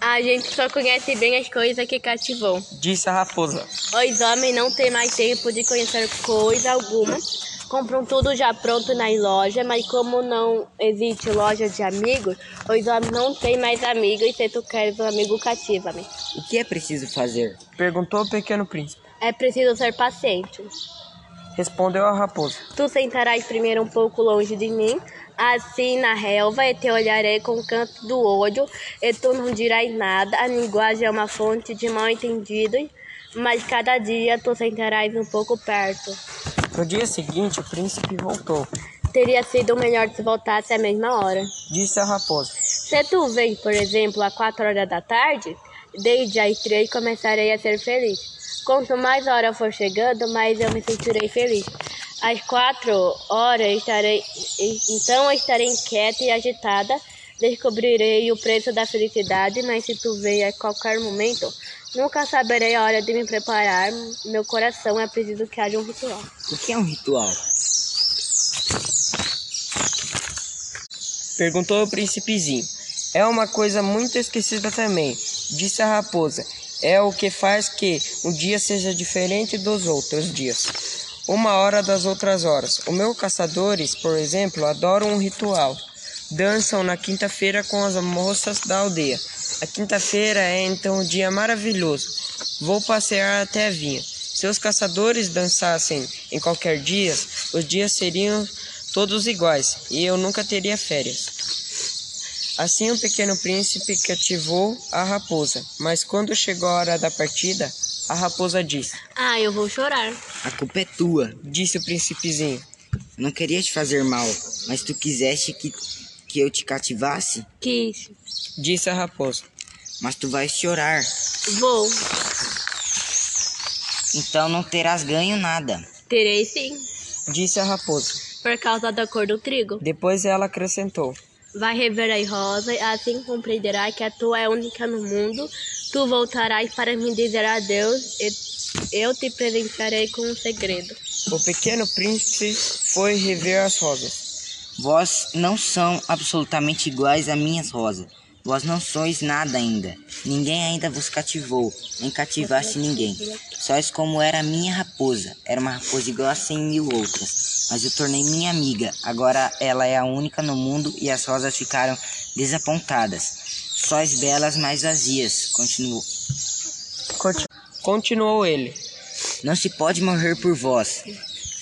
A gente só conhece bem as coisas que cativou. Disse a raposa. Os homens não têm mais tempo de conhecer coisa alguma. Compram tudo já pronto nas lojas, mas como não existe loja de amigos, os homens não têm mais amigos e se tu queres um amigo cativa-me. O que é preciso fazer? Perguntou o pequeno príncipe. É preciso ser paciente. Respondeu a raposa. Tu sentarás primeiro um pouco longe de mim, assim na relva, e te olharei com o canto do olho, e tu não dirás nada. A linguagem é uma fonte de mal entendidos, mas cada dia tu sentarás um pouco perto. No dia seguinte, o príncipe voltou. Teria sido melhor se voltasse à mesma hora. Disse a raposa. Se tu vem, por exemplo, às quatro horas da tarde, desde as três começarei a ser feliz. Quanto mais a hora for chegando, mais eu me sentirei feliz. Às quatro horas estarei, então eu estarei inquieta e agitada. Descobrirei o preço da felicidade, mas se tu vem a qualquer momento, nunca saberei a hora de me preparar. Meu coração é preciso que haja um ritual. O que é um ritual? Perguntou o príncipezinho. É uma coisa muito esquecida também, disse a raposa. É o que faz que um dia seja diferente dos outros dias. Uma hora das outras horas. Os meus caçadores, por exemplo, adoram um ritual. Dançam na quinta-feira com as moças da aldeia. A quinta-feira é então um dia maravilhoso. Vou passear até a vinha. Se os caçadores dançassem em qualquer dia, os dias seriam todos iguais e eu nunca teria férias. Assim o pequeno príncipe cativou a raposa, mas quando chegou a hora da partida, a raposa disse: Ah, eu vou chorar. A culpa é tua, Disse o príncipezinho. não queria te fazer mal, mas tu quiseste que, que eu te cativasse, Quis. Disse a raposa. mas tu vais chorar, Vou. então não terás ganho nada. Terei sim. Disse a raposa. Por causa da cor do trigo. Depois ela acrescentou: Vai rever as rosas, assim compreenderás que a tua é única no mundo. Tu voltarás para me dizer adeus e eu te presentearei com um segredo. O pequeno príncipe foi rever as rosas. Vós não são absolutamente iguais a minhas rosas. Vós não sois nada ainda. Ninguém ainda vos cativou, nem cativaste ninguém. Sois como era a minha raposa. Era uma raposa igual a cem mil outras. Mas eu tornei minha amiga. Agora ela é a única no mundo e as rosas ficaram desapontadas. Sois belas, mas vazias. Continuou. Conti- Continuou ele. Não se pode morrer por vós.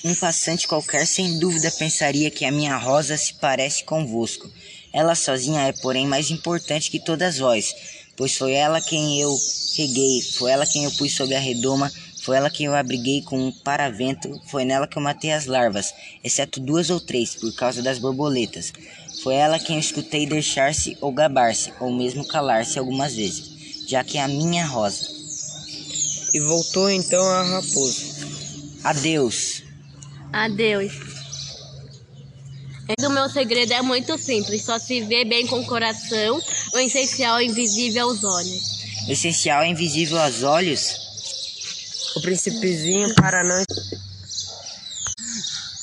Um passante qualquer sem dúvida pensaria que a minha rosa se parece convosco. Ela sozinha é, porém, mais importante que todas vós, pois foi ela quem eu reguei, foi ela quem eu pus sob a redoma, foi ela quem eu abriguei com um paravento, foi nela que eu matei as larvas, exceto duas ou três, por causa das borboletas. Foi ela quem eu escutei deixar-se ou gabar-se, ou mesmo calar-se algumas vezes, já que é a minha rosa. E voltou então a raposa. Adeus. Adeus. O meu segredo é muito simples, só se vê bem com o coração, o essencial é invisível aos olhos. O essencial é invisível aos olhos? O príncipezinho para não.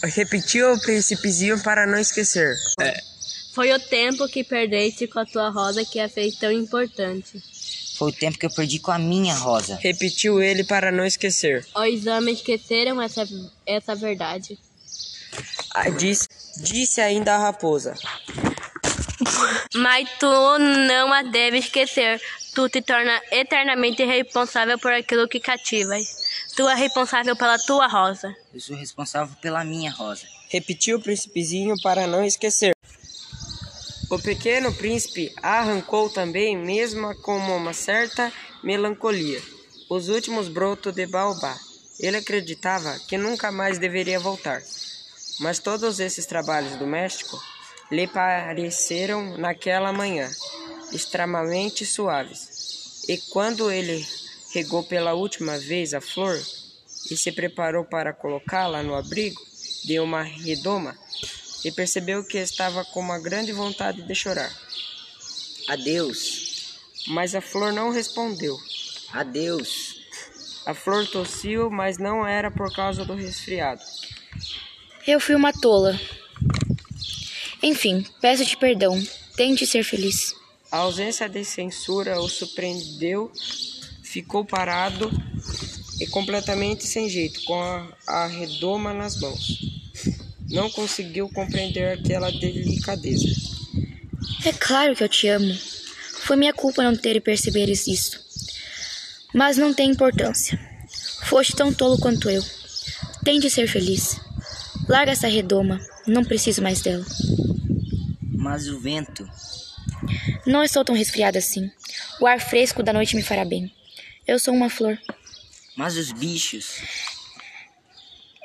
Repetiu o príncipezinho para não esquecer. Foi o tempo que perdeste com a tua rosa que a fez tão importante. Foi o tempo que eu perdi com a minha rosa. Repetiu ele para não esquecer. Os homens esqueceram essa, essa verdade. Ah, Disse, disse ainda a raposa. Mas tu não a deve esquecer. Tu te torna eternamente responsável por aquilo que cativas. Tu é responsável pela tua rosa. Eu sou responsável pela minha rosa. Repetiu o príncipezinho para não esquecer. O pequeno príncipe arrancou também, mesmo com uma certa melancolia, os últimos brotos de baobá. Ele acreditava que nunca mais deveria voltar. Mas todos esses trabalhos domésticos lhe pareceram naquela manhã extremamente suaves. E quando ele regou pela última vez a flor e se preparou para colocá-la no abrigo de uma redoma, e percebeu que estava com uma grande vontade de chorar. Adeus. Mas a flor não respondeu. Adeus. A flor tossiu, mas não era por causa do resfriado. Eu fui uma tola. Enfim, peço-te perdão. Tente ser feliz. A ausência de censura o surpreendeu, ficou parado e completamente sem jeito, com a, a redoma nas mãos. Não conseguiu compreender aquela delicadeza. É claro que eu te amo. Foi minha culpa não ter percebido isso. Mas não tem importância. Foste tão tolo quanto eu. Tente ser feliz. Larga essa redoma. Não preciso mais dela. Mas o vento. Não estou tão resfriada assim. O ar fresco da noite me fará bem. Eu sou uma flor. Mas os bichos.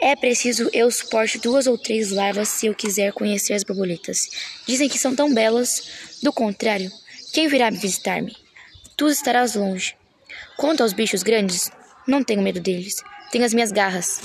É preciso eu suporte duas ou três larvas se eu quiser conhecer as borboletas. Dizem que são tão belas. Do contrário, quem virá visitar-me? Tu estarás longe. Quanto aos bichos grandes, não tenho medo deles. Tenho as minhas garras.